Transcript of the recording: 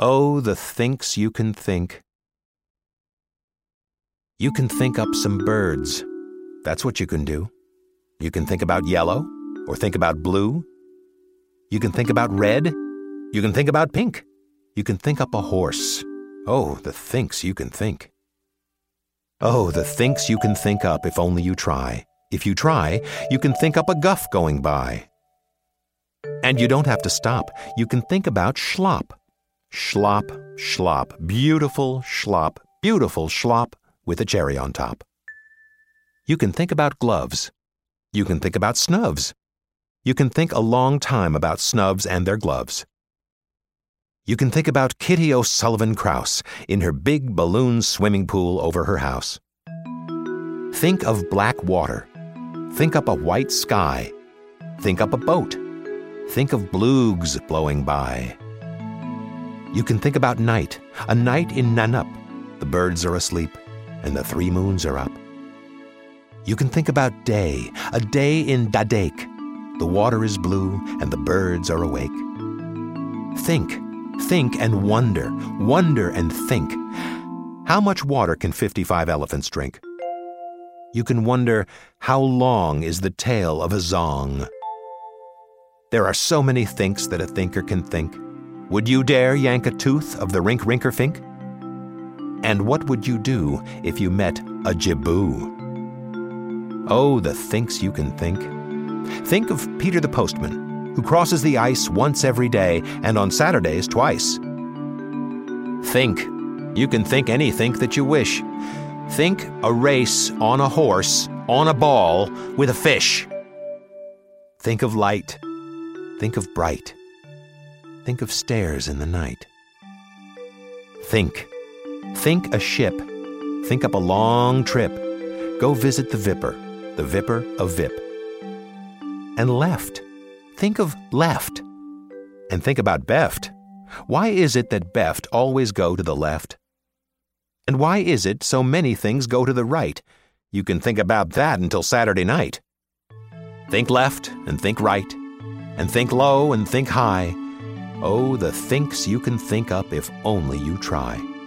Oh, the thinks you can think. You can think up some birds. That's what you can do. You can think about yellow, or think about blue. You can think about red. You can think about pink. You can think up a horse. Oh, the thinks you can think. Oh, the thinks you can think up if only you try. If you try, you can think up a guff going by. And you don't have to stop. You can think about schlopp. Schlopp, schlopp, beautiful schlopp, beautiful schlopp with a cherry on top. You can think about gloves. You can think about Snux. You can think a long time about Snux and their gloves. You can think about Kitty O'Sullivan Krause in her big balloon swimming pool over her house. Think of black water. Think up a white sky. Think up a boat. Think of Bloggs blowing by. You can think about night, a night in Na-Nupp. The birds are asleep and the three moons are up. You can think about day, a day in Da-Dake. The water is blue and the birds are awake. Think, think and wonder, wonder and think. How much water can 55 elephants drink? You can wonder how long is the tail of a zong? There are so many thinks that a thinker can think. Would you dare yank a tooth of the rink rinker fink? And what would you do if you met a Jibboo? Oh, the thinks you can think. Think of Peter the postman, who crosses the ice once every day and on Saturdays twice. Think. You can think any think that you wish. Think a race on a horse, on a ball, with a fish. Think of light. Think of bright. Think of stairs in the night. Think. Think a ship. Think up a long trip. Go visit the Vipper, the Vipper of Vipp. And left. Think of left. And think about Beft. Why is it that Beft always go to the left? And why is it so many things go to the right? You can think about that until Saturday night. Think left and think right, and think low and think high. Oh, the thinks you can think up if only you try.